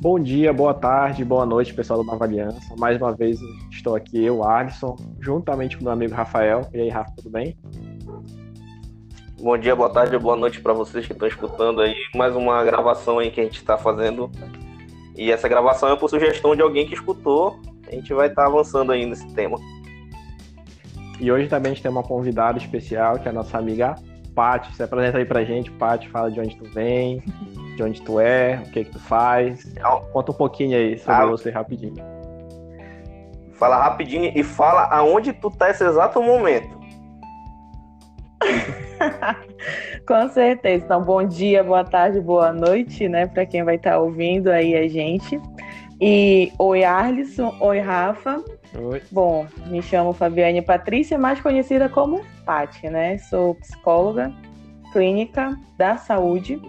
Bom dia, boa tarde, boa noite, pessoal da Nova Aliança. Mais uma vez estou aqui, eu, Alisson, juntamente com meu amigo Rafael. E aí, Rafa, tudo bem? Bom dia, boa tarde, boa noite para vocês que estão escutando aí. Mais uma gravação aí que a gente está fazendo. E essa gravação é por sugestão de alguém que escutou. A gente vai estar tá avançando aí nesse tema. E hoje também a gente tem uma convidada especial, que é a nossa amiga Paty. Se apresenta aí pra gente, Paty, fala de onde tu vem, de onde tu é, o que que tu faz. Conta um pouquinho aí sobre ah. você rapidinho. Fala rapidinho e fala aonde tu tá esse exato momento. Com certeza. Então, bom dia, boa tarde, boa noite, né, para quem vai estar tá ouvindo aí a gente. E oi, Arlisson, oi, Rafa. Oi. Bom, me chamo Fabiane Patrícia, mais conhecida como Pati, né? Sou psicóloga clínica da saúde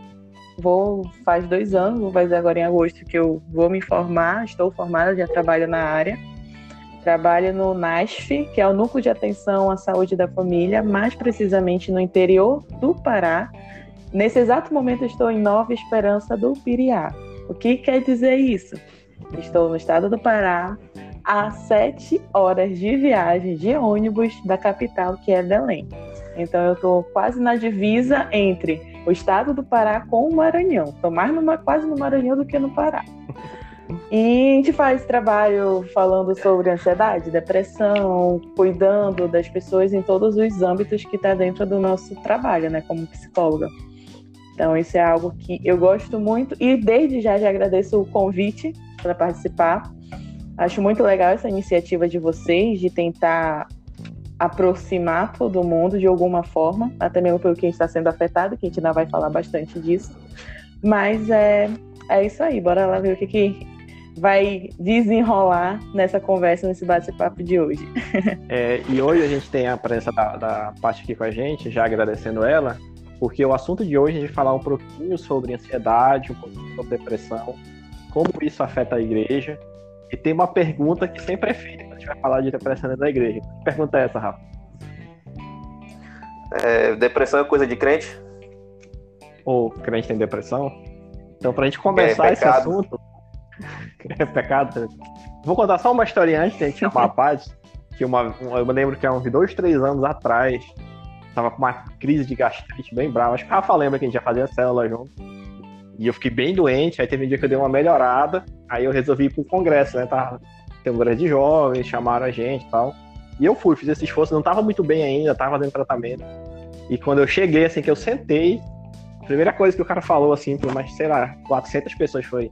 vou faz dois anos, vou fazer agora em agosto que eu vou me formar, estou formada, já trabalho na área. Trabalho no NASF, que é o Núcleo de Atenção à Saúde da Família, mais precisamente no interior do Pará. Nesse exato momento estou em Nova Esperança do Piriá. O que quer dizer isso? Estou no estado do Pará, a sete horas de viagem de ônibus da capital, que é Belém. Então eu estou quase na divisa entre o estado do Pará com o Maranhão. Estou mais numa, quase no Maranhão do que no Pará. E a gente faz trabalho falando sobre ansiedade, depressão, cuidando das pessoas em todos os âmbitos que está dentro do nosso trabalho, né, como psicóloga. Então, isso é algo que eu gosto muito e desde já já agradeço o convite para participar. Acho muito legal essa iniciativa de vocês de tentar aproximar todo mundo de alguma forma, até mesmo pelo que está sendo afetado, que a gente ainda vai falar bastante disso. Mas é, é isso aí, bora lá ver o que, que vai desenrolar nessa conversa, nesse bate-papo de hoje. É, e hoje a gente tem a presença da, da aqui com a gente, já agradecendo ela, porque o assunto de hoje é de falar um pouquinho sobre ansiedade, um pouquinho sobre depressão, como isso afeta a igreja. E tem uma pergunta que sempre é feita gente vai falar de depressão da igreja. Que pergunta é essa, Rafa? É, depressão é coisa de crente? Ou crente tem depressão? Então, pra gente começar é esse assunto. é pecado. Vou contar só uma historinha antes de a gente chamar a paz. Que uma, eu me lembro que há uns dois, três anos atrás, tava com uma crise de gastrite bem brava. Acho que o Rafa lembra que a gente já fazia célula junto. E eu fiquei bem doente, aí teve um dia que eu dei uma melhorada, aí eu resolvi ir pro congresso, né? Tava um grande jovens, chamaram a gente e tal. E eu fui, fiz esse esforço, não tava muito bem ainda, tava fazendo tratamento. E quando eu cheguei, assim, que eu sentei, a primeira coisa que o cara falou, assim, por mais, sei lá, 400 pessoas foi: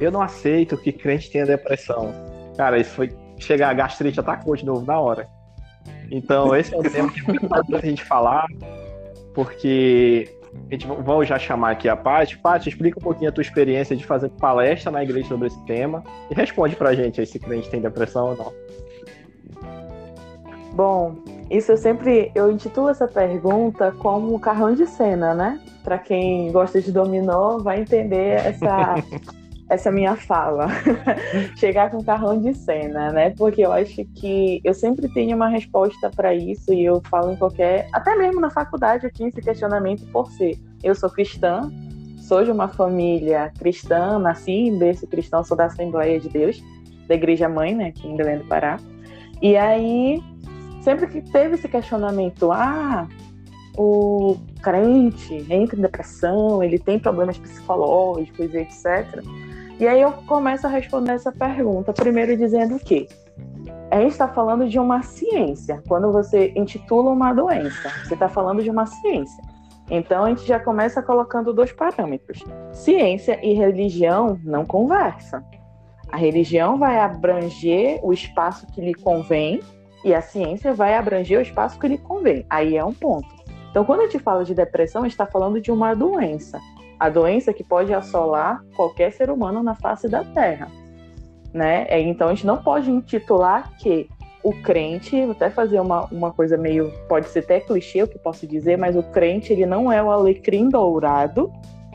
Eu não aceito que crente tenha depressão. Cara, isso foi chegar a gastrite atacou de novo na hora. Então, esse é o tema que é muito importante a gente falar, porque a gente vou já chamar aqui a Paty. Paty, explica um pouquinho a tua experiência de fazer palestra na igreja sobre esse tema e responde pra gente aí se a gente tem depressão ou não. Bom, isso eu sempre eu intitulo essa pergunta como carrão de cena, né? Para quem gosta de dominó vai entender essa essa minha fala. Chegar com carrão de cena, né? Porque eu acho que eu sempre tenho uma resposta para isso e eu falo em qualquer. Até mesmo na faculdade eu tinha esse questionamento por ser. Eu sou cristã, sou de uma família cristã, nasci em berço cristão, sou da Assembleia de Deus, da Igreja Mãe, né? Aqui em Belém do Pará. E aí, sempre que teve esse questionamento, ah, o crente entra em depressão, ele tem problemas psicológicos, etc. E aí eu começo a responder essa pergunta, primeiro dizendo que a gente está falando de uma ciência. Quando você intitula uma doença, você está falando de uma ciência. Então a gente já começa colocando dois parâmetros. Ciência e religião não conversam. A religião vai abranger o espaço que lhe convém e a ciência vai abranger o espaço que lhe convém. Aí é um ponto. Então, quando a gente fala de depressão, a gente está falando de uma doença a doença que pode assolar qualquer ser humano na face da Terra. Né? É, então a gente não pode intitular que o crente, vou até fazer uma, uma coisa meio, pode ser até clichê o que posso dizer, mas o crente ele não é o alecrim dourado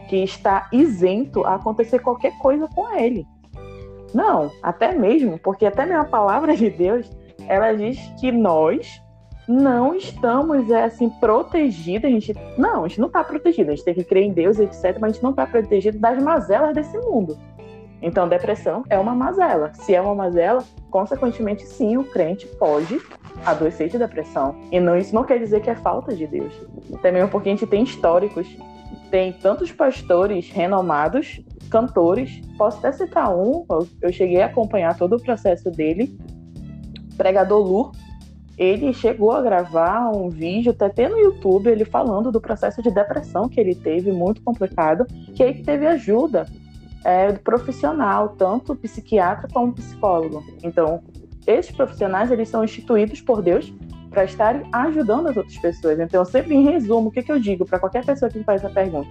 que está isento a acontecer qualquer coisa com ele. Não, até mesmo, porque até mesmo a palavra de Deus, ela diz que nós não estamos é, assim protegidos, a gente não, a gente não está protegido, a gente tem que crer em Deus, etc, mas a gente não está protegido das mazelas desse mundo. Então, depressão é uma mazela. Se é uma mazela, consequentemente, sim, o crente pode adoecer de depressão. E não, isso não quer dizer que é falta de Deus. Também porque a gente tem históricos, tem tantos pastores renomados, cantores. Posso até citar um, eu cheguei a acompanhar todo o processo dele. Pregador Lu, ele chegou a gravar um vídeo até no YouTube, ele falando do processo de depressão que ele teve, muito complicado, que aí teve ajuda é, profissional, tanto psiquiatra como psicólogo. Então, esses profissionais, eles são instituídos por Deus para estarem ajudando as outras pessoas. Então, sempre em resumo, o que, que eu digo para qualquer pessoa que me faz essa pergunta?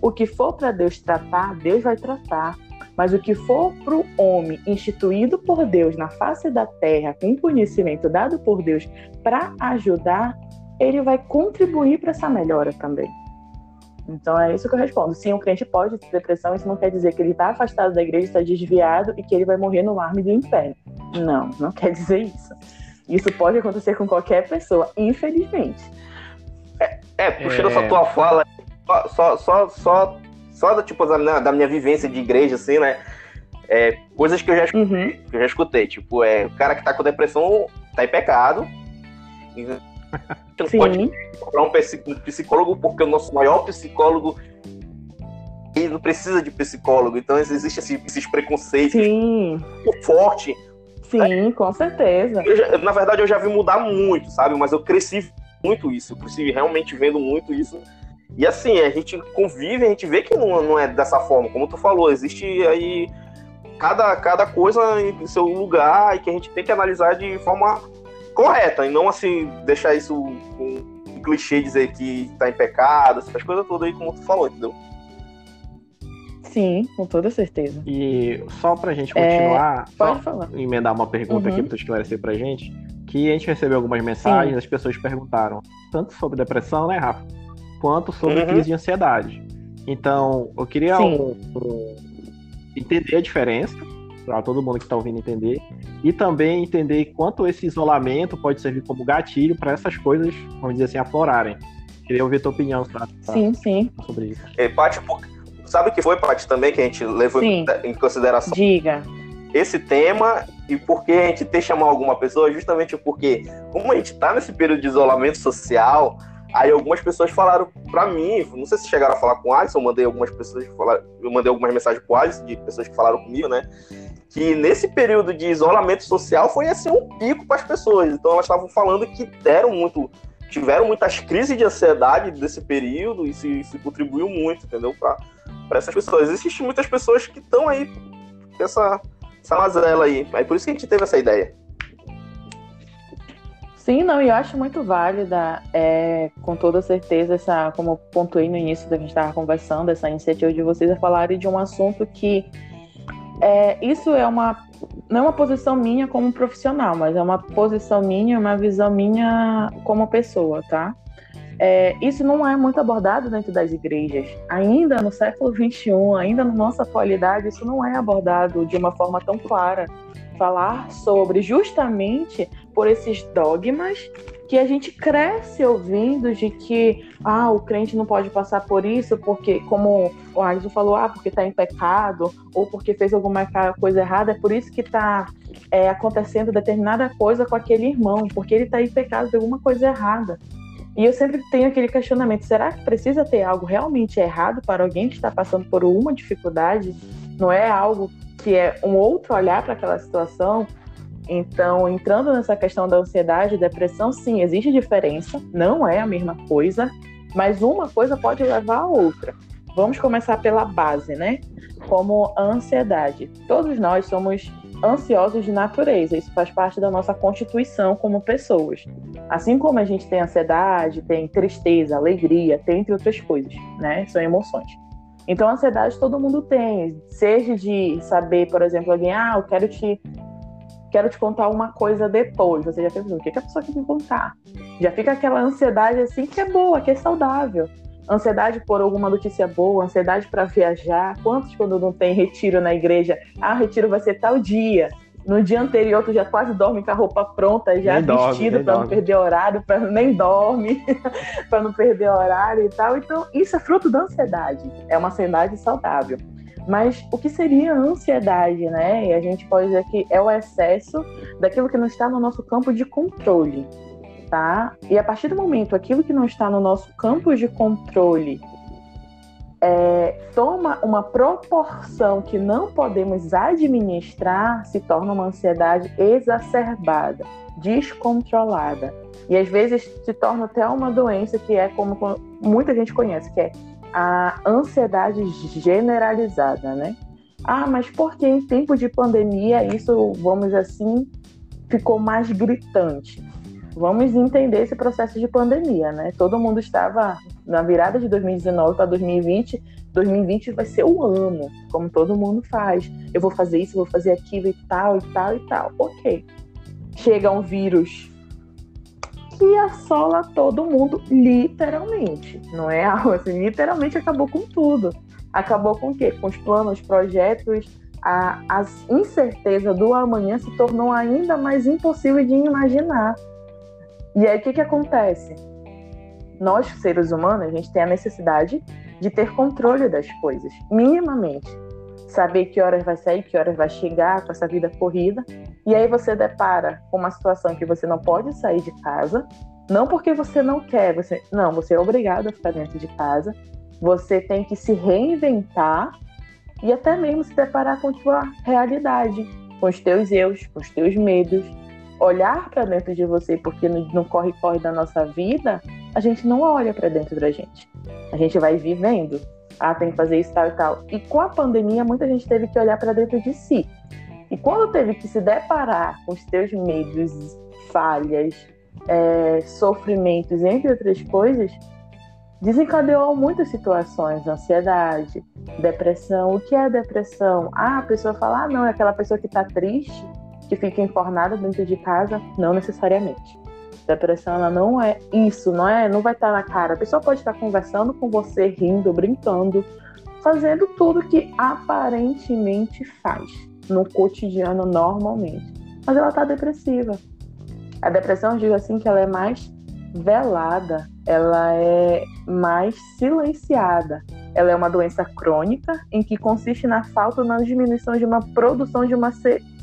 O que for para Deus tratar, Deus vai tratar. Mas o que for para o homem instituído por Deus na face da terra, com conhecimento dado por Deus para ajudar, ele vai contribuir para essa melhora também. Então é isso que eu respondo. Sim, um crente pode ter depressão, isso não quer dizer que ele está afastado da igreja, está desviado e que ele vai morrer no arme do inferno. Não, não quer dizer isso. Isso pode acontecer com qualquer pessoa, infelizmente. É, é puxando é... essa tua fala, só, só, só, só, da, tipo, da, da minha vivência de igreja, assim, né? É, coisas que eu já escutei, uhum. que eu já escutei. Tipo, é, o cara que tá com depressão tá em pecado. Não Sim. pode procurar um psicólogo porque o nosso maior psicólogo ele não precisa de psicólogo. Então existe esse, esses preconceitos Sim. muito forte. Sim, né? com certeza. Já, na verdade, eu já vi mudar muito, sabe? Mas eu cresci muito isso. Eu cresci realmente vendo muito isso. E assim, a gente convive, a gente vê que não, não é dessa forma. Como tu falou, existe aí cada, cada coisa em seu lugar e que a gente tem que analisar de forma correta, e não assim, deixar isso com um clichê dizer que tá em pecado, essas coisas todas aí, como tu falou, entendeu? Sim, com toda certeza. E só pra gente continuar, é, pode falar. emendar uma pergunta uhum. aqui pra tu esclarecer pra gente, que a gente recebeu algumas mensagens, Sim. as pessoas perguntaram tanto sobre depressão, né, Rafa, quanto sobre uhum. crise de ansiedade. Então, eu queria um, um, entender a diferença para todo mundo que está ouvindo entender. E também entender quanto esse isolamento pode servir como gatilho para essas coisas, vamos dizer assim, aflorarem. Queria ouvir tua opinião tá? sim, sim. sobre isso. E, Paty, sabe o que foi, Paty, também que a gente levou sim. em consideração? Diga. Esse tema e por que a gente tem que chamar alguma pessoa, justamente porque, como a gente está nesse período de isolamento social, Aí algumas pessoas falaram para mim, não sei se chegaram a falar com o Alisson, mandei algumas pessoas falar, eu mandei algumas mensagens pro Alisson de pessoas que falaram comigo, né? Que nesse período de isolamento social foi assim um pico para as pessoas. Então elas estavam falando que deram muito, tiveram muitas crises de ansiedade desse período e isso contribuiu muito, entendeu? Para essas pessoas. Existem muitas pessoas que estão aí com essa, essa mazela aí. Aí por isso que a gente teve essa ideia. Sim, não, e eu acho muito válida, é, com toda certeza, essa, como eu pontuei no início da que gente estava conversando, essa iniciativa de vocês a falarem de um assunto que é, isso é uma não é uma posição minha como profissional, mas é uma posição minha, uma visão minha como pessoa, tá? É, isso não é muito abordado dentro das igrejas. Ainda no século XXI, ainda na nossa atualidade, isso não é abordado de uma forma tão clara. Falar sobre justamente por esses dogmas que a gente cresce ouvindo de que ah, o crente não pode passar por isso porque, como o Alisson falou, ah, porque está em pecado ou porque fez alguma coisa errada, é por isso que está é, acontecendo determinada coisa com aquele irmão, porque ele está em pecado de alguma coisa errada. E eu sempre tenho aquele questionamento: será que precisa ter algo realmente errado para alguém que está passando por uma dificuldade? Não é algo que é um outro olhar para aquela situação? Então, entrando nessa questão da ansiedade e depressão, sim, existe diferença, não é a mesma coisa, mas uma coisa pode levar a outra. Vamos começar pela base, né? Como a ansiedade. Todos nós somos ansiosos de natureza, isso faz parte da nossa constituição como pessoas. Assim como a gente tem ansiedade, tem tristeza, alegria, tem entre outras coisas, né? São emoções. Então, ansiedade todo mundo tem, seja de saber, por exemplo, alguém, ah, eu quero te quero te contar uma coisa depois. Você já pensa, o que, que a pessoa quer me contar? Já fica aquela ansiedade assim que é boa, que é saudável. Ansiedade por alguma notícia boa, ansiedade para viajar. Quantos quando não tem retiro na igreja? Ah, o retiro vai ser tal dia. no dia anterior tu já quase dorme com a roupa pronta, já nem vestido para não perder horário, para nem dorme, para não perder horário e tal. Então, isso é fruto da ansiedade. É uma ansiedade saudável. Mas o que seria ansiedade, né? E a gente pode dizer que é o excesso daquilo que não está no nosso campo de controle, tá? E a partir do momento aquilo que não está no nosso campo de controle é, toma uma proporção que não podemos administrar, se torna uma ansiedade exacerbada, descontrolada. E às vezes se torna até uma doença que é como muita gente conhece, que é a ansiedade generalizada, né? Ah, mas porque em tempo de pandemia isso, vamos assim, ficou mais gritante? Vamos entender esse processo de pandemia, né? Todo mundo estava na virada de 2019 para 2020. 2020 vai ser o ano, como todo mundo faz. Eu vou fazer isso, vou fazer aquilo e tal, e tal, e tal. Ok. Chega um vírus que assola todo mundo, literalmente. Não é algo assim, literalmente acabou com tudo. Acabou com o quê? Com os planos, projetos, a, a incerteza do amanhã se tornou ainda mais impossível de imaginar. E aí o que, que acontece? Nós, seres humanos, a gente tem a necessidade de ter controle das coisas, minimamente. Saber que horas vai sair, que horas vai chegar com essa vida corrida. E aí você depara com uma situação que você não pode sair de casa, não porque você não quer, você não, você é obrigado a ficar dentro de casa. Você tem que se reinventar e até mesmo se deparar com a tua realidade, com os teus erros, com os teus medos, olhar para dentro de você, porque no corre-corre da nossa vida, a gente não olha para dentro da gente. A gente vai vivendo. Ah, tem que fazer isso, tal e tal. E com a pandemia, muita gente teve que olhar para dentro de si. E quando teve que se deparar com os teus medos, falhas, é, sofrimentos, entre outras coisas, desencadeou muitas situações, ansiedade, depressão. O que é depressão? Ah, a pessoa fala, ah, não, é aquela pessoa que está triste que fica enfornada dentro de casa, não necessariamente. Depressão ela não é isso, não é, não vai estar na cara. A pessoa pode estar conversando com você, rindo, brincando, fazendo tudo que aparentemente faz no cotidiano normalmente, mas ela está depressiva. A depressão, eu digo assim, que ela é mais velada, ela é mais silenciada. Ela é uma doença crônica em que consiste na falta ou na diminuição de uma produção de uma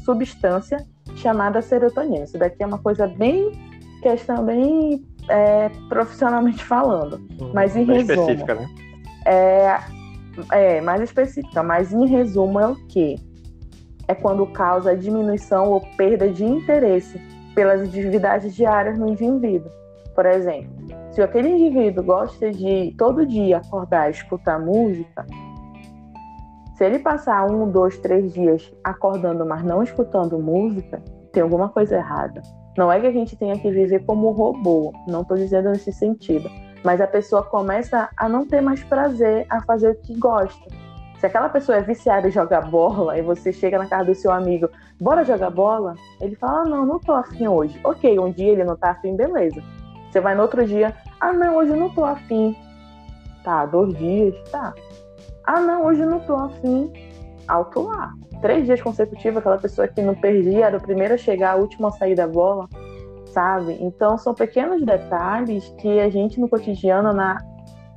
substância chamada serotonina. Isso daqui é uma coisa bem questão bem é, profissionalmente falando, hum, mas em resumo, específica, né? É, é mais específica, mas em resumo é o que é quando causa diminuição ou perda de interesse pelas atividades diárias no indivíduo. Por exemplo, se aquele indivíduo gosta de todo dia acordar e escutar música, se ele passar um, dois, três dias acordando, mas não escutando música, tem alguma coisa errada. Não é que a gente tenha que viver como robô, não estou dizendo nesse sentido, mas a pessoa começa a não ter mais prazer a fazer o que gosta. Se aquela pessoa é viciada em jogar bola e você chega na casa do seu amigo, bora jogar bola? Ele fala, ah, não, não tô afim hoje. Ok, um dia ele não tá afim, beleza. Você vai no outro dia, ah, não, hoje não tô afim. Tá, dois dias, tá. Ah, não, hoje não tô afim. Alto lá. Três dias consecutivos, aquela pessoa que não perdia, era o primeiro a chegar, a última a sair da bola, sabe? Então, são pequenos detalhes que a gente no cotidiano, na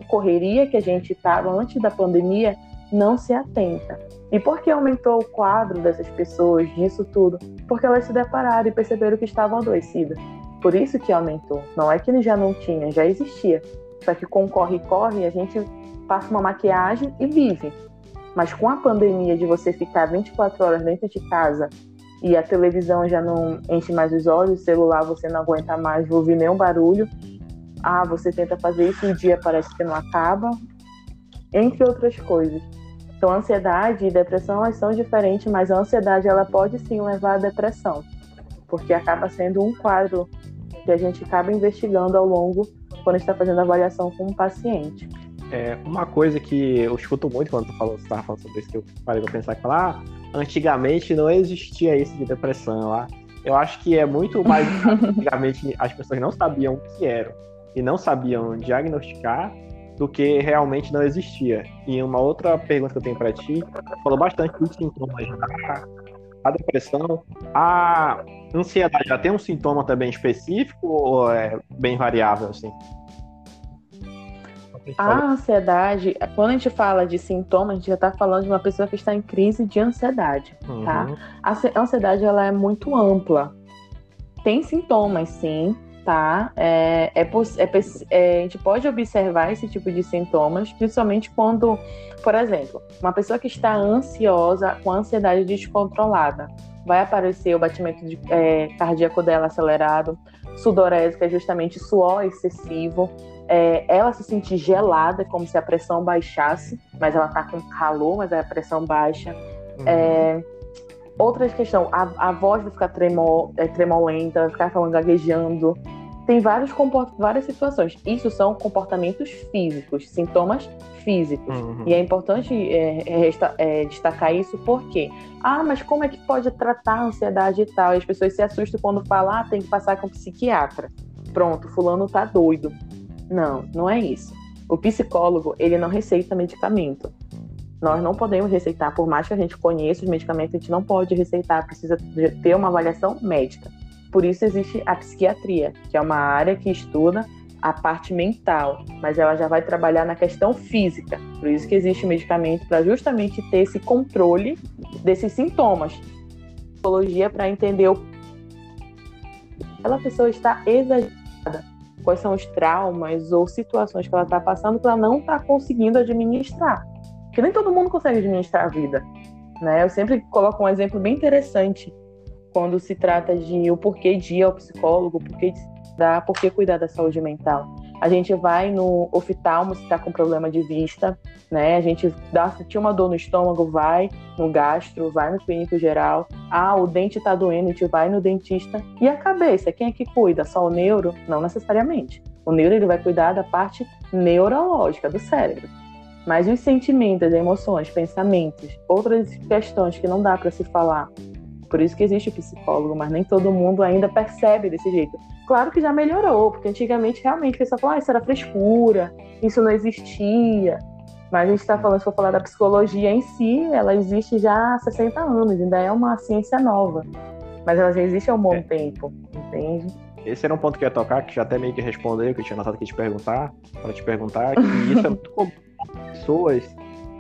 correria que a gente estava antes da pandemia, não se atenta. E por que aumentou o quadro dessas pessoas, disso tudo? Porque elas se depararam e perceberam que estavam adoecidas. Por isso que aumentou. Não é que já não tinha, já existia. Só que com corre-corre a gente passa uma maquiagem e vive. Mas com a pandemia de você ficar 24 horas dentro de casa e a televisão já não enche mais os olhos, o celular você não aguenta mais ouvir nenhum barulho, ah, você tenta fazer isso o dia parece que não acaba, entre outras coisas. Então, ansiedade e depressão elas são diferentes, mas a ansiedade ela pode sim levar à depressão, porque acaba sendo um quadro que a gente acaba investigando ao longo quando está fazendo avaliação com o paciente. É, uma coisa que eu escuto muito quando você estava falando sobre isso, que eu parei pra pensar, que falar, ah, antigamente não existia isso de depressão lá. Eu acho que é muito mais. antigamente as pessoas não sabiam o que era e não sabiam diagnosticar do que realmente não existia. E uma outra pergunta que eu tenho para ti, falou bastante dos sintomas da, a depressão, a ansiedade já tem um sintoma também específico ou é bem variável assim? A ansiedade, quando a gente fala de sintomas, a gente já está falando de uma pessoa que está em crise de ansiedade, tá? uhum. tá? A ansiedade ela é muito ampla. Tem sintomas, sim, tá? É, é, é, é, a gente pode observar esse tipo de sintomas, principalmente quando, por exemplo, uma pessoa que está ansiosa, com ansiedade descontrolada, vai aparecer o batimento de, é, cardíaco dela acelerado, sudorese, que é justamente suor excessivo, é, ela se sentir gelada, como se a pressão baixasse, mas ela tá com calor, mas a pressão baixa. Uhum. É, Outra questão, a, a voz vai ficar tremol, é, tremolenta, vai ficar falando gaguejando. Tem vários várias situações. Isso são comportamentos físicos, sintomas físicos. Uhum. E é importante é, é, é, destacar isso porque, ah, mas como é que pode tratar a ansiedade e tal? E as pessoas se assustam quando falam, ah, tem que passar com um psiquiatra. Pronto, fulano tá doido. Não, não é isso. O psicólogo, ele não receita medicamento. Nós não podemos receitar, por mais que a gente conheça os medicamentos, a gente não pode receitar, precisa ter uma avaliação médica. Por isso existe a psiquiatria, que é uma área que estuda a parte mental, mas ela já vai trabalhar na questão física. Por isso que existe medicamento para justamente ter esse controle desses sintomas. Psicologia para entender o aquela pessoa está exagerada, quais são os traumas ou situações que ela está passando para não estar tá conseguindo administrar. Porque nem todo mundo consegue administrar a vida. Né? Eu sempre coloco um exemplo bem interessante quando se trata de o porquê de ir ao psicólogo, o porquê de dar, porquê cuidar da saúde mental. A gente vai no oftalmo se está com problema de vista, né? A gente dá, se tinha uma dor no estômago, vai no gastro, vai no clínico geral. Ah, o dente está doendo, a gente vai no dentista. E a cabeça, quem é que cuida? Só o neuro? Não necessariamente. O neuro ele vai cuidar da parte neurológica do cérebro. Mas os sentimentos, emoções, pensamentos, outras questões que não dá para se falar. Por isso que existe o psicólogo, mas nem todo mundo ainda percebe desse jeito. Claro que já melhorou, porque antigamente realmente a pessoa falava, ah, isso era frescura, isso não existia. Mas a gente está falando, se for falar da psicologia em si, ela existe já há 60 anos, ainda é uma ciência nova. Mas ela já existe há um bom é. tempo, entende? Esse era um ponto que eu ia tocar, que já até meio que respondeu, que eu tinha notado aqui te perguntar, para te perguntar, que isso é muito comum pessoas,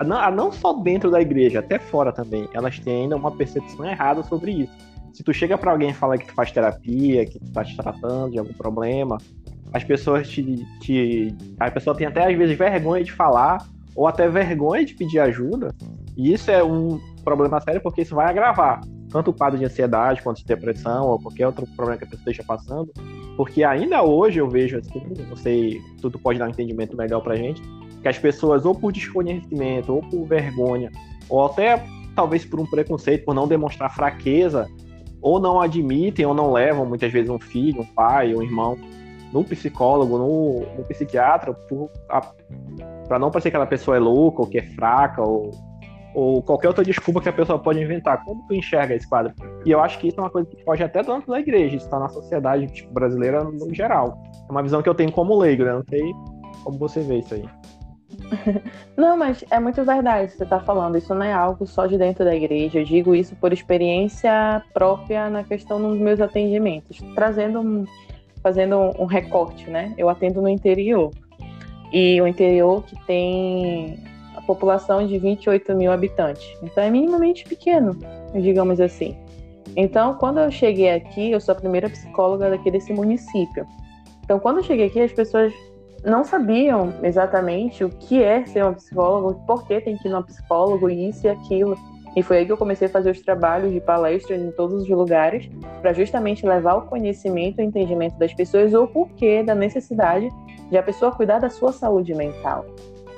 não, não só dentro da igreja, até fora também, elas têm ainda uma percepção errada sobre isso. Se tu chega para alguém e fala que tu faz terapia, que tu tá te tratando de algum problema, as pessoas te, te. A pessoa tem até às vezes vergonha de falar, ou até vergonha de pedir ajuda. E isso é um problema sério porque isso vai agravar tanto o quadro de ansiedade quanto de depressão ou qualquer outro problema que a pessoa esteja passando. Porque ainda hoje eu vejo assim, não sei, tudo pode dar um entendimento melhor pra gente, que as pessoas, ou por desconhecimento, ou por vergonha, ou até talvez por um preconceito, por não demonstrar fraqueza, ou não admitem ou não levam muitas vezes um filho, um pai, um irmão no psicólogo, no, no psiquiatra, para não parecer que aquela pessoa é louca, ou que é fraca, ou, ou qualquer outra desculpa que a pessoa pode inventar. Como tu enxerga esse quadro? E eu acho que isso é uma coisa que pode até dentro da igreja, isso está na sociedade tipo, brasileira no geral. É uma visão que eu tenho como leigo, né? Não sei como você vê isso aí. Não, mas é muito verdade você está falando. Isso não é algo só de dentro da igreja. Eu digo isso por experiência própria na questão dos meus atendimentos, trazendo um, fazendo um recorte, né? Eu atendo no interior e o interior que tem a população de 28 mil habitantes. Então é minimamente pequeno, digamos assim. Então, quando eu cheguei aqui, eu sou a primeira psicóloga daqui desse município. Então, quando eu cheguei aqui, as pessoas não sabiam exatamente o que é ser um psicólogo, por que tem que ir no psicólogo, isso e aquilo. E foi aí que eu comecei a fazer os trabalhos de palestras em todos os lugares, para justamente levar o conhecimento e entendimento das pessoas o porquê da necessidade de a pessoa cuidar da sua saúde mental.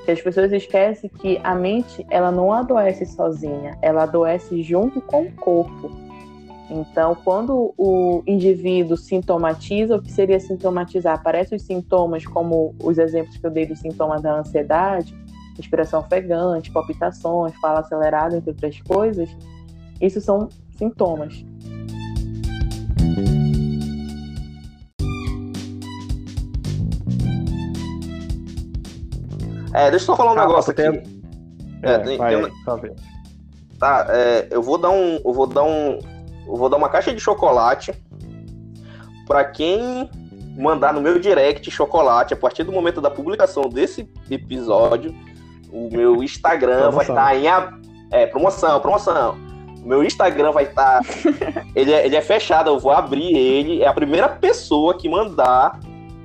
Que as pessoas esquecem que a mente, ela não adoece sozinha, ela adoece junto com o corpo. Então, quando o indivíduo sintomatiza, o que seria sintomatizar? Aparecem os sintomas, como os exemplos que eu dei dos sintomas da ansiedade, respiração ofegante, palpitações, fala acelerada, entre outras coisas. Isso são sintomas. É, deixa eu só falar um ah, negócio aqui. É, é, tem, vai, tem, Tá, é, eu vou dar um. Eu vou dar um. Eu vou dar uma caixa de chocolate para quem mandar no meu direct chocolate a partir do momento da publicação desse episódio. O meu Instagram vai estar em. É, promoção, promoção. O meu Instagram vai estar. ele, é, ele é fechado, eu vou abrir ele. É a primeira pessoa que mandar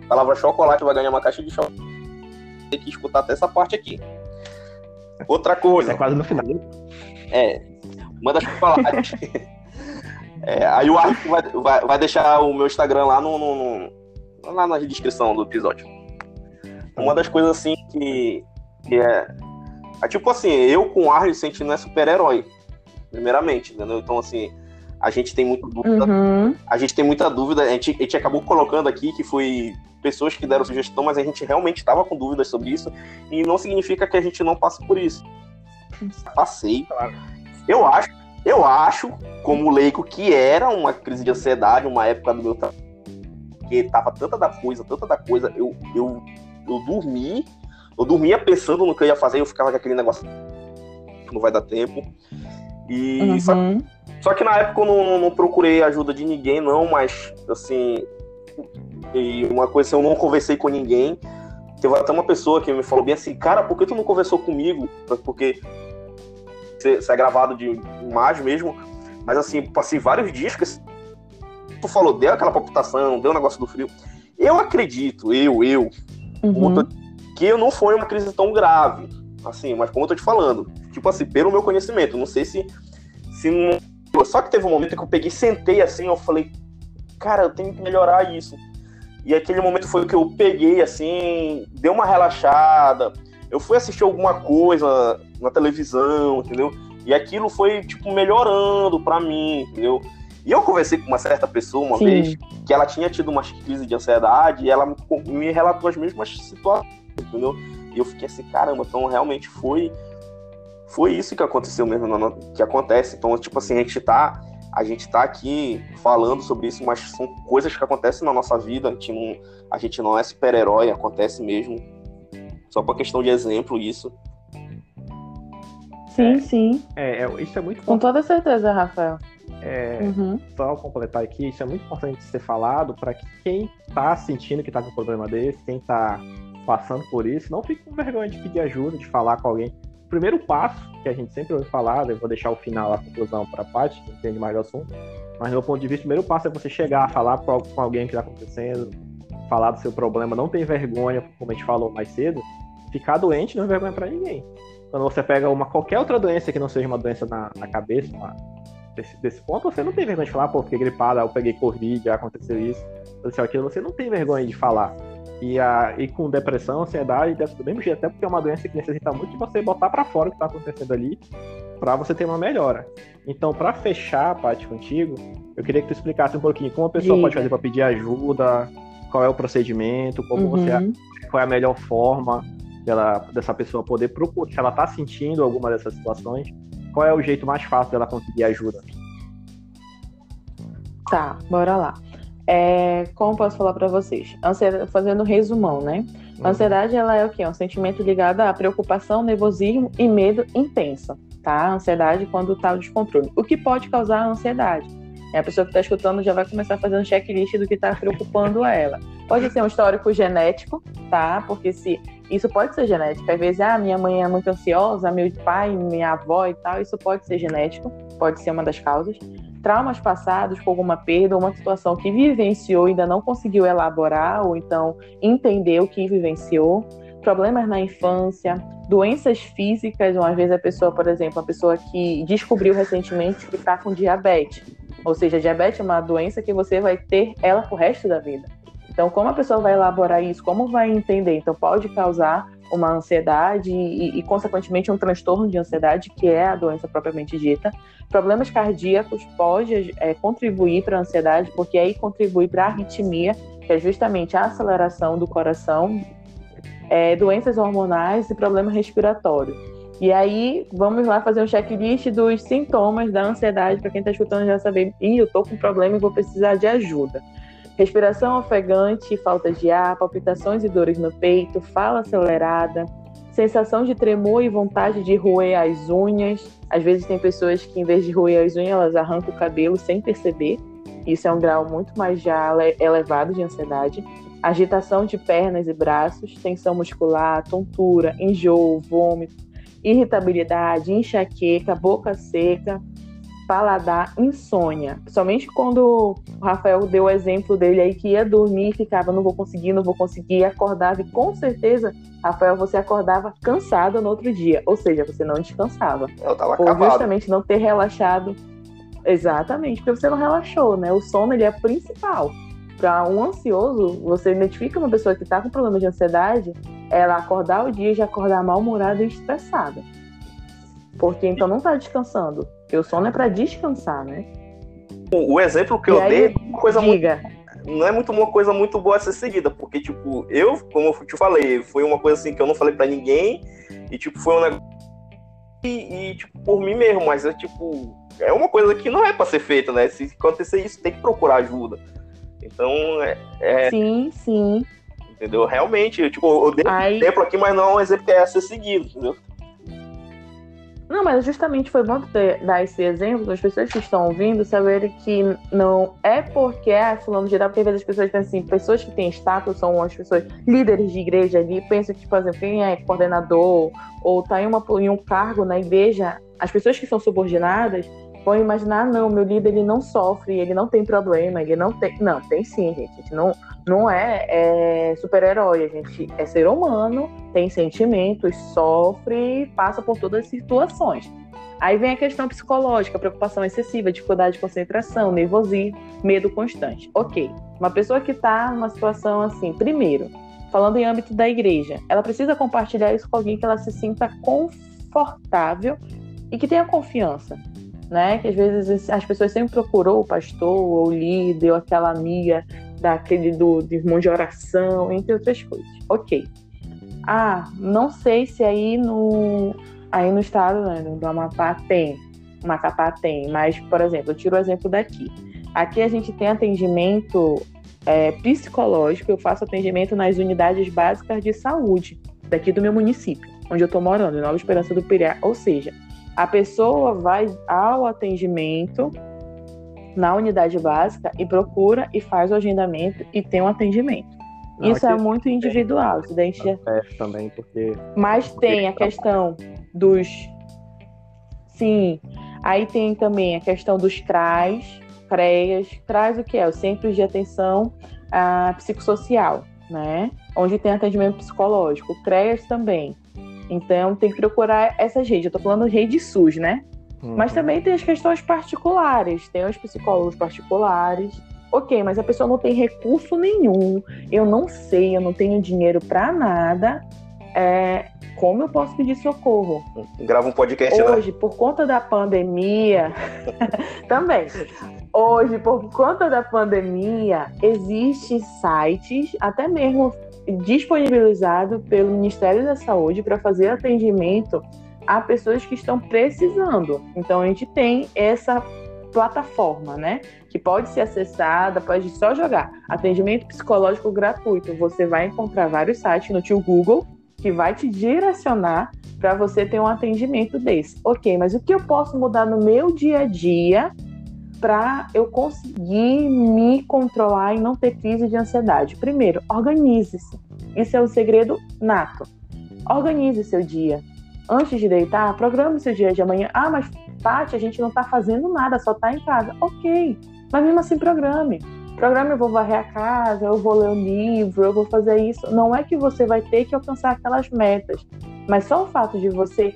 a palavra chocolate vai ganhar uma caixa de chocolate. Tem que escutar até essa parte aqui. Outra coisa. É quase no final. É. Manda chocolate. é, aí o Arthur vai, vai, vai, deixar o meu Instagram lá no, no, no, lá na descrição do episódio. Uma das coisas assim que, que é, é. Tipo assim, eu com o Arthur sentindo não é super-herói. Primeiramente, entendeu? Então, assim, a gente tem muita dúvida. Uhum. A gente tem muita dúvida. A gente, a gente acabou colocando aqui que foi pessoas que deram sugestão, mas a gente realmente estava com dúvidas sobre isso. E não significa que a gente não passe por isso. Passei. Claro. Eu acho, eu acho, como leigo, que era uma crise de ansiedade, uma época do meu trabalho, que tava tanta da coisa, tanta da coisa, eu, eu, eu dormi, eu dormia pensando no que eu ia fazer, eu ficava com aquele negócio não vai dar tempo. E uhum. só, só, que na época eu não, não, procurei ajuda de ninguém, não, mas assim. E uma coisa assim, eu não conversei com ninguém. Teve até uma pessoa que me falou bem assim, cara, por que tu não conversou comigo? Porque ser, é gravado de imagem mesmo. Mas assim, passei vários dias que tu falou, deu aquela palpitação, deu o um negócio do frio. Eu acredito, eu, eu, uhum. tô, que eu não foi uma crise tão grave. Assim, mas como eu tô te falando, tipo assim, pelo meu conhecimento, não sei se. se não... Só que teve um momento que eu peguei, sentei assim, eu falei, cara, eu tenho que melhorar isso. E aquele momento foi que eu peguei assim, deu uma relaxada, eu fui assistir alguma coisa na televisão, entendeu? E aquilo foi, tipo, melhorando para mim, entendeu? E eu conversei com uma certa pessoa uma Sim. vez que ela tinha tido uma crise de ansiedade e ela me relatou as mesmas situações, entendeu? E eu fiquei assim, caramba, então realmente foi foi isso que aconteceu mesmo, que acontece. Então, tipo assim, a gente tá a gente tá aqui falando sobre isso, mas são coisas que acontecem na nossa vida, a gente não, a gente não é super-herói, acontece mesmo. Só por questão de exemplo, isso. Sim, é, sim. É, é, isso é muito Com toda certeza, Rafael. É, uhum. Só completar aqui, isso é muito importante ser falado para que quem está sentindo que está com um problema desse, quem está passando por isso, não fique com vergonha de pedir ajuda, de falar com alguém. O primeiro passo, que a gente sempre ouve falar, eu vou deixar o final, a conclusão para a Paty, que entende mais do assunto, mas do meu ponto de vista, o primeiro passo é você chegar a falar com alguém que está acontecendo, falar do seu problema, não ter vergonha, como a gente falou mais cedo, ficar doente não é vergonha para ninguém. Quando você pega uma qualquer outra doença que não seja uma doença na, na cabeça, uma, desse, desse ponto, você não tem vergonha de falar, pô, fiquei gripado, eu peguei Covid, aconteceu isso, aconteceu aquilo, você não tem vergonha de falar. E, a, e com depressão, ansiedade, do mesmo jeito, até porque é uma doença que necessita muito de você botar para fora o que tá acontecendo ali, para você ter uma melhora. Então, para fechar a parte contigo, eu queria que tu explicasse um pouquinho como a pessoa pode fazer para pedir ajuda, qual é o procedimento, como uhum. você qual é a melhor forma dela, dessa pessoa poder procurar, se ela está sentindo alguma dessas situações, qual é o jeito mais fácil dela conseguir ajuda? Tá, bora lá. É, como posso falar para vocês? Ansiedade, fazendo resumão, né? A uhum. ansiedade ela é o quê? Um sentimento ligado à preocupação, nervosismo e medo intenso, tá? Ansiedade quando está o descontrole. O que pode causar a ansiedade? É a pessoa que está escutando já vai começar a fazer um checklist do que está preocupando ela. Pode ser um histórico genético, tá? Porque se isso pode ser genético. Às vezes, ah, minha mãe é muito ansiosa, meu pai, minha avó e tal, isso pode ser genético, pode ser uma das causas. Traumas passados com alguma perda ou uma situação que vivenciou e ainda não conseguiu elaborar ou então entender o que vivenciou. Problemas na infância, doenças físicas, uma vez a pessoa, por exemplo, a pessoa que descobriu recentemente que está com diabetes ou seja, diabetes é uma doença que você vai ter ela pro resto da vida. Então, como a pessoa vai elaborar isso? Como vai entender? Então, pode causar uma ansiedade e, e, consequentemente, um transtorno de ansiedade, que é a doença propriamente dita. Problemas cardíacos pode é, contribuir para a ansiedade, porque aí contribui para a arritmia, que é justamente a aceleração do coração, é, doenças hormonais e problema respiratório. E aí, vamos lá fazer um checklist dos sintomas da ansiedade, para quem está escutando já saber, ih, eu tô com problema e vou precisar de ajuda. Respiração ofegante, falta de ar, palpitações e dores no peito, fala acelerada, sensação de tremor e vontade de roer as unhas. Às vezes tem pessoas que, em vez de roer as unhas, elas arrancam o cabelo sem perceber. Isso é um grau muito mais já elevado de ansiedade. Agitação de pernas e braços, tensão muscular, tontura, enjoo, vômito, irritabilidade, enxaqueca, boca seca, paladar, insônia. Somente quando o Rafael deu o exemplo dele aí que ia dormir e ficava, não vou conseguir, não vou conseguir, acordava e com certeza, Rafael, você acordava cansado no outro dia. Ou seja, você não descansava. Eu tava Por acabado. justamente não ter relaxado. Exatamente, porque você não relaxou, né? O sono ele é principal. Para um ansioso, você identifica uma pessoa que está com problema de ansiedade, ela acordar o dia e já acordar mal-humorada e estressada. Porque então não está descansando. Porque o sono é para descansar, né? O exemplo que e eu aí, dei é uma coisa diga. muito, não é muito uma coisa muito boa a ser seguida, porque tipo, eu, como eu te falei, foi uma coisa assim que eu não falei para ninguém e tipo, foi um negócio e, e, tipo, por mim mesmo, mas é tipo, é uma coisa que não é para ser feita, né? Se acontecer isso, tem que procurar ajuda. Então, é, é... Sim, sim. Entendeu? Realmente, tipo, eu dei Aí... um exemplo aqui, mas não é um exemplo que é a ser seguido, entendeu? Não, mas justamente foi bom ter, dar esse exemplo para as pessoas que estão ouvindo saberem que não é porque é fulano de tal, porque às vezes as pessoas pensam assim, pessoas que têm status são as pessoas líderes de igreja ali, pensam que, por exemplo, quem é coordenador ou está em, uma, em um cargo na igreja, as pessoas que são subordinadas vão imaginar, não, meu líder ele não sofre, ele não tem problema, ele não tem. Não, tem sim, gente. A gente não, não é, é super-herói, a gente é ser humano, tem sentimentos, sofre, passa por todas as situações. Aí vem a questão psicológica, preocupação excessiva, dificuldade de concentração, nervosismo, medo constante. Ok, uma pessoa que está numa situação assim, primeiro, falando em âmbito da igreja, ela precisa compartilhar isso com alguém que ela se sinta confortável e que tenha confiança né? Que às vezes as pessoas sempre procurou o pastor, ou o líder, ou aquela amiga daquele do, de irmão de oração, entre outras coisas. Ok. Ah, não sei se aí no, aí no estado né, do Amapá tem, Macapá tem, mas, por exemplo, eu tiro o exemplo daqui. Aqui a gente tem atendimento é, psicológico, eu faço atendimento nas unidades básicas de saúde daqui do meu município, onde eu estou morando, em Nova Esperança do Pirá. Ou seja, a pessoa vai ao atendimento na unidade básica e procura e faz o agendamento e tem um atendimento. Não, isso é muito individual. Isso daí já... também, porque. Mas tem a questão dos. Sim. Aí tem também a questão dos CRAs, CREAS. CRAS o que é? O Centro de Atenção ah, Psicossocial, né? Onde tem atendimento psicológico. CREAS também. Então tem que procurar essas redes. Eu estou falando de rede SUS, né? Uhum. Mas também tem as questões particulares, tem os psicólogos particulares. Ok, mas a pessoa não tem recurso nenhum, eu não sei, eu não tenho dinheiro para nada. É, como eu posso pedir socorro? Grava um podcast né? Hoje, por conta da pandemia, também. Hoje, por conta da pandemia, existem sites, até mesmo disponibilizado pelo Ministério da Saúde para fazer atendimento a pessoas que estão precisando. Então a gente tem essa plataforma, né? Que pode ser acessada, pode só jogar atendimento psicológico gratuito. Você vai encontrar vários sites no tio Google que vai te direcionar para você ter um atendimento desse. Ok, mas o que eu posso mudar no meu dia a dia para eu conseguir me controlar e não ter crise de ansiedade? Primeiro, organize-se. Isso é o segredo nato. Organize seu dia. Antes de deitar, programe seu dia de amanhã. Ah, mas Tati, a gente não está fazendo nada, só está em casa. Ok, mas mesmo assim programe. Programe, eu vou varrer a casa, eu vou ler um livro, eu vou fazer isso. Não é que você vai ter que alcançar aquelas metas, mas só o fato de você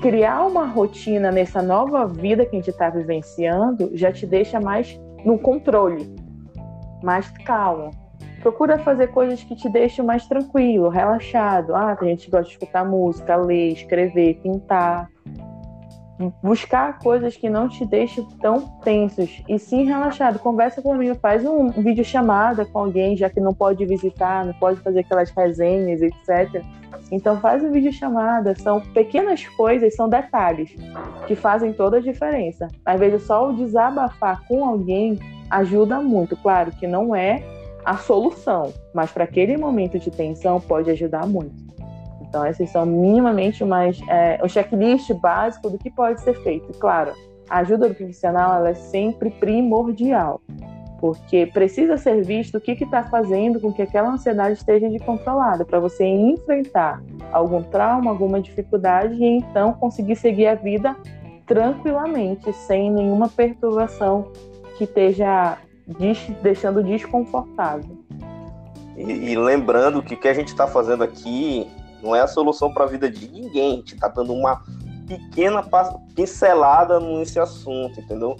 criar uma rotina nessa nova vida que a gente está vivenciando já te deixa mais no controle, mais calmo. Procura fazer coisas que te deixem mais tranquilo, relaxado. Ah, tem gente que gosta de escutar música, ler, escrever, pintar. Buscar coisas que não te deixem tão tensos e sim relaxado. Conversa faz um, um vídeo chamada com alguém, já que não pode visitar, não pode fazer aquelas resenhas, etc então faz um vídeo chamada, são pequenas coisas, são detalhes que fazem toda a diferença. Às vezes só o desabafar com alguém ajuda muito, claro que não é a solução, mas para aquele momento de tensão pode ajudar muito. Então, esses são minimamente umas, é, o checklist básico do que pode ser feito. E, claro, a ajuda do profissional ela é sempre primordial, porque precisa ser visto o que está fazendo com que aquela ansiedade esteja descontrolada, para você enfrentar algum trauma, alguma dificuldade e então conseguir seguir a vida tranquilamente, sem nenhuma perturbação que esteja deixando desconfortável. E, e lembrando que o que a gente está fazendo aqui não é a solução para a vida de ninguém. A gente está dando uma pequena pincelada nesse assunto, entendeu?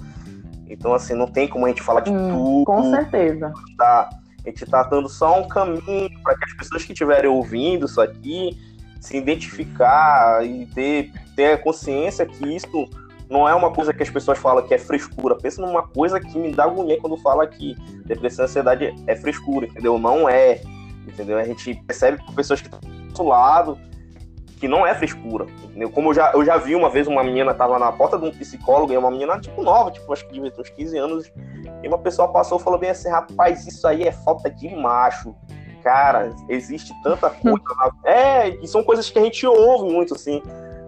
Então, assim, não tem como a gente falar de hum, tudo. Com certeza. Tá? A gente está dando só um caminho para que as pessoas que estiverem ouvindo isso aqui se identificar e ter, ter a consciência que isso não é uma coisa que as pessoas falam que é frescura. Pensa numa coisa que me dá agonia quando fala que depressão e ansiedade é frescura, entendeu? Não é, entendeu? A gente percebe que pessoas que estão lado que não é frescura. Entendeu? Como eu já, eu já vi uma vez uma menina tava na porta de um psicólogo e uma menina tipo nova, tipo acho que devia ter uns 15 anos, e uma pessoa passou e falou bem assim, rapaz, isso aí é falta de macho. Cara, existe tanta coisa. é, e são coisas que a gente ouve muito, assim.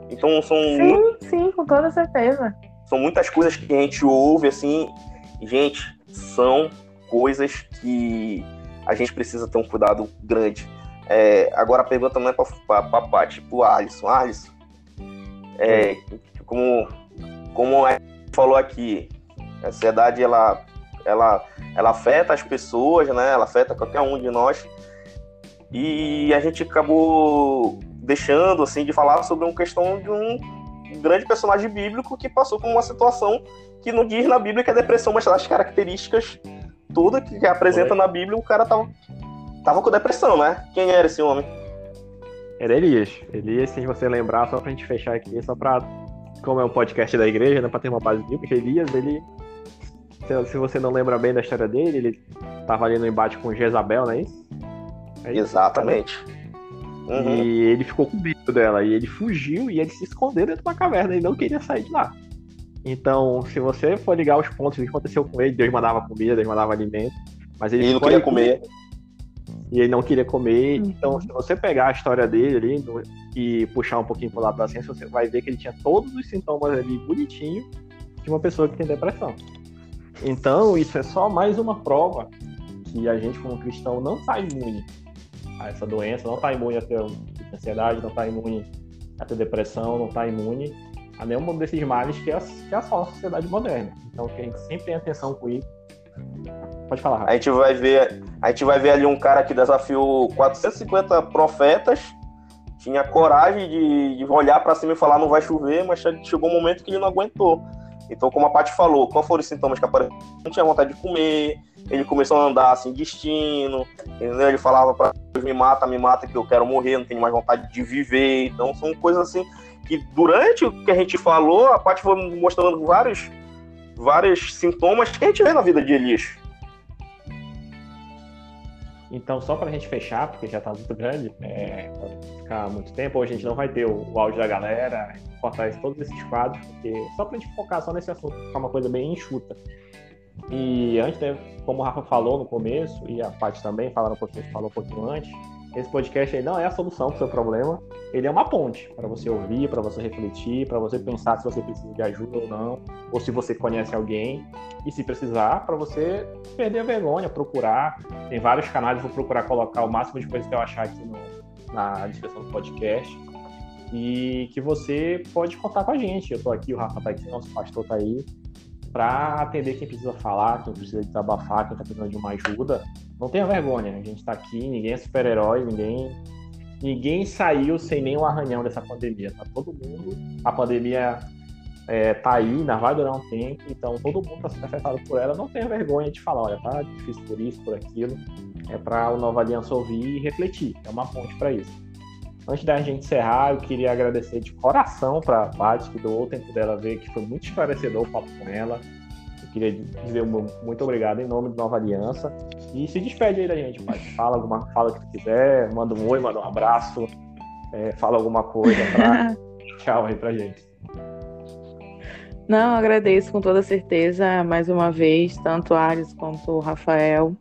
Então são. Sim, sim, com toda certeza. São muitas coisas que a gente ouve, assim. Gente, são coisas que a gente precisa ter um cuidado grande. É, agora a pergunta não é para Paty, tipo Alisson. Alisson, é, como, como gente falou aqui, a ansiedade ela, ela, ela afeta as pessoas, né? Ela afeta qualquer um de nós. E a gente acabou deixando assim de falar sobre uma questão de um grande personagem bíblico que passou por uma situação que não diz na Bíblia que é depressão, mas as características todas que apresenta na Bíblia, o cara tava, tava com depressão, né? Quem era esse homem? Era Elias. Elias, se você lembrar, só pra gente fechar aqui, só pra. Como é um podcast da igreja, né? Pra ter uma base bíblica, Elias, ele. Se você não lembra bem da história dele, ele tava ali no embate com Jezabel, não é isso? É isso Exatamente. Uhum. E ele ficou com medo dela. E ele fugiu e ele se escondeu dentro de uma caverna e não queria sair de lá. Então, se você for ligar os pontos, o que aconteceu com ele, Deus mandava comida, Deus mandava alimento. Mas ele, ele não queria comer. E ele não queria comer. Uhum. Então, se você pegar a história dele ali no, e puxar um pouquinho pro lado da ciência, você vai ver que ele tinha todos os sintomas ali bonitinho de uma pessoa que tem depressão. Então, isso é só mais uma prova que a gente, como cristão, não está imune a essa doença, não está imune a ter ansiedade, não está imune a ter depressão, não está imune a nenhum desses males que, é, que assola a sociedade moderna. Então, que a gente sempre tem atenção com isso. Pode falar, Rafa. A gente vai ver, a gente vai ver ali um cara que desafiou 450 profetas, tinha coragem de, de olhar para cima e falar não vai chover, mas chegou um momento que ele não aguentou. Então, como a Paty falou, qual foram os sintomas que apareceram? Não tinha vontade de comer, ele começou a andar assim, destino, entendeu? Ele falava para me mata, me mata, que eu quero morrer, não tenho mais vontade de viver. Então, são coisas assim que durante o que a gente falou, a Paty foi mostrando vários, vários sintomas que a gente vê na vida de Elias. Então, só para a gente fechar, porque já está muito grande, é, ficar muito tempo, hoje a gente não vai ter o, o áudio da galera, cortar todos esses quadros, porque só para a gente focar só nesse assunto, ficar uma coisa bem enxuta. E antes, né, como o Rafa falou no começo, e a Paty também falaram um pouquinho, falou um pouquinho antes, esse podcast não é a solução para o seu problema, ele é uma ponte para você ouvir, para você refletir, para você pensar se você precisa de ajuda ou não, ou se você conhece alguém, e se precisar, para você perder a vergonha, procurar. Tem vários canais, vou procurar colocar o máximo de coisas que eu achar aqui no, na descrição do podcast. E que você pode contar com a gente. Eu estou aqui, o Rafa está aqui, nosso pastor está aí para atender quem precisa falar, quem precisa desabafar, quem está precisando de uma ajuda. Não tenha vergonha, a gente está aqui, ninguém é super-herói, ninguém ninguém saiu sem nenhum arranhão dessa pandemia. Tá todo mundo, a pandemia é, tá aí, ainda vai durar um tempo, então todo mundo está sendo afetado por ela. Não tenha vergonha de falar, olha, tá difícil por isso, por aquilo. É para o Nova Aliança ouvir e refletir. É uma ponte para isso. Antes da gente encerrar, eu queria agradecer de coração para a Paty, que doou o tempo dela ver, que foi muito esclarecedor o papo com ela. Eu queria dizer muito obrigado em nome do Nova Aliança. E se despede aí da gente, Paty. Fala alguma fala que tu quiser, manda um oi, manda um abraço, é, fala alguma coisa pra... Tchau aí pra gente. Não, agradeço com toda certeza, mais uma vez, tanto o Ares quanto o Rafael,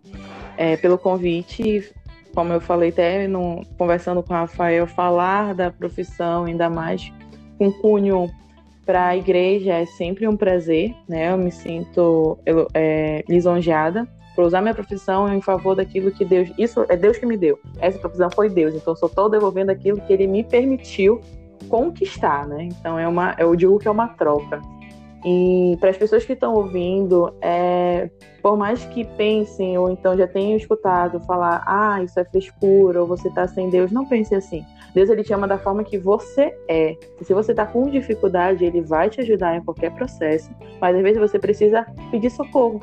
é, pelo convite como eu falei até no, conversando com o Rafael, falar da profissão, ainda mais com cunho para a igreja, é sempre um prazer, né? Eu me sinto é, lisonjeada por usar minha profissão em favor daquilo que Deus. Isso é Deus que me deu. Essa profissão foi Deus, então eu só estou devolvendo aquilo que Ele me permitiu conquistar, né? Então é uma, eu digo que é uma troca. E para as pessoas que estão ouvindo, é, por mais que pensem ou então já tenham escutado falar, ah, isso é frescura, ou você está sem Deus, não pense assim. Deus ele te ama da forma que você é. E se você está com dificuldade, ele vai te ajudar em qualquer processo, mas às vezes você precisa pedir socorro.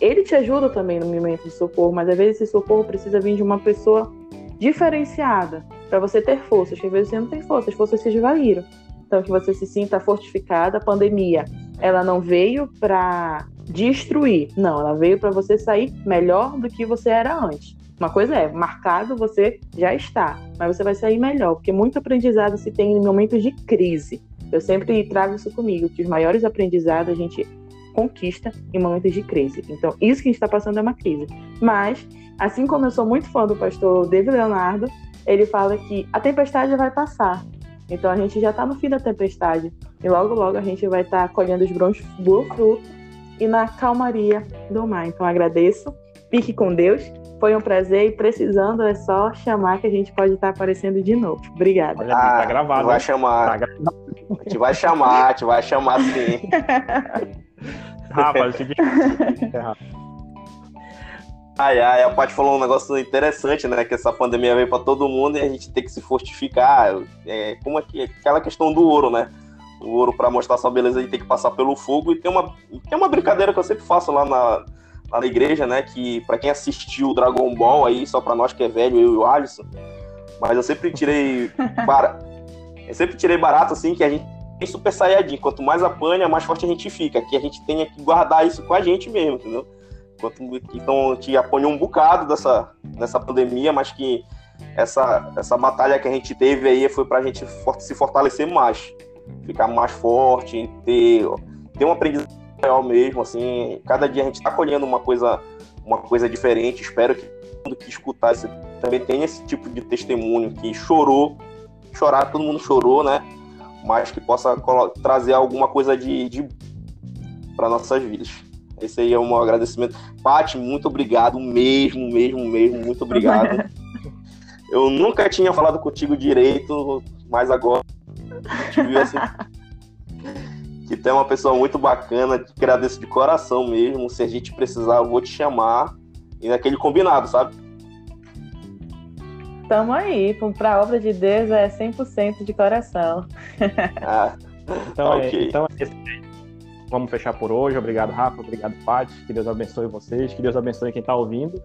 Ele te ajuda também no momento de socorro, mas às vezes esse socorro precisa vir de uma pessoa diferenciada para você ter forças, às vezes você não tem forças, as forças se esvaíram. Então, que você se sinta fortificada. A pandemia, ela não veio para destruir, não, ela veio para você sair melhor do que você era antes. Uma coisa é, marcado você já está, mas você vai sair melhor, porque muito aprendizado se tem em momentos de crise. Eu sempre trago isso comigo, que os maiores aprendizados a gente conquista em momentos de crise. Então, isso que a gente está passando é uma crise. Mas, assim como eu sou muito fã do pastor David Leonardo, ele fala que a tempestade vai passar, então a gente já está no fim da tempestade. E logo, logo a gente vai estar tá colhendo os bons frutos e na calmaria do mar. Então agradeço. Fique com Deus. Foi um prazer e precisando é só chamar que a gente pode estar tá aparecendo de novo. Obrigada. Olha, tá ah, gravado. Vai chamar. Tá. Te vai chamar, te vai chamar sim. Rapaz, te Ai, ai, a Paty falou um negócio interessante, né? Que essa pandemia veio para todo mundo e a gente tem que se fortificar. É, como é que, aquela questão do ouro, né? O ouro, para mostrar sua beleza, a gente tem que passar pelo fogo. E tem uma, tem uma brincadeira que eu sempre faço lá na, lá na igreja, né? Que para quem assistiu o Dragon Ball aí, só para nós que é velho, eu e o Alisson, mas eu sempre tirei. Para... eu sempre tirei barato, assim, que a gente tem super saiyajin. Quanto mais apanha, mais forte a gente fica. Que a gente tenha que guardar isso com a gente mesmo, entendeu? Então te apanhou um bocado dessa, dessa pandemia, mas que essa, essa batalha que a gente teve aí foi para a gente se fortalecer mais, ficar mais forte, ter, ter um aprendizado maior mesmo, assim, cada dia a gente está colhendo uma coisa, uma coisa diferente, espero que todo que escutar esse, também tenha esse tipo de testemunho, que chorou, chorar, todo mundo chorou, né, mas que possa trazer alguma coisa de, de para nossas vidas. Esse aí é um agradecimento. Paty, muito obrigado mesmo, mesmo, mesmo, muito obrigado. Eu nunca tinha falado contigo direito, mas agora te viu assim. que tem uma pessoa muito bacana, que agradeço de coração mesmo. Se a gente precisar, eu vou te chamar. E naquele combinado, sabe? Tamo aí, para a obra de Deus é 100% de coração. Ah, então, é, okay. é, então é isso vamos fechar por hoje. Obrigado, Rafa. Obrigado, Paty. Que Deus abençoe vocês. Que Deus abençoe quem está ouvindo.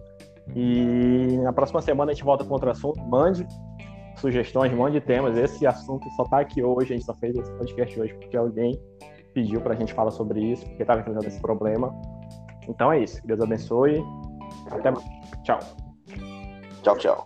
E na próxima semana a gente volta com outro assunto. Mande sugestões, mande temas. Esse assunto só está aqui hoje. A gente só fez esse podcast hoje porque alguém pediu para a gente falar sobre isso, porque estava enfrentando esse problema. Então é isso. Que Deus abençoe. Até mais. Tchau. Tchau, tchau.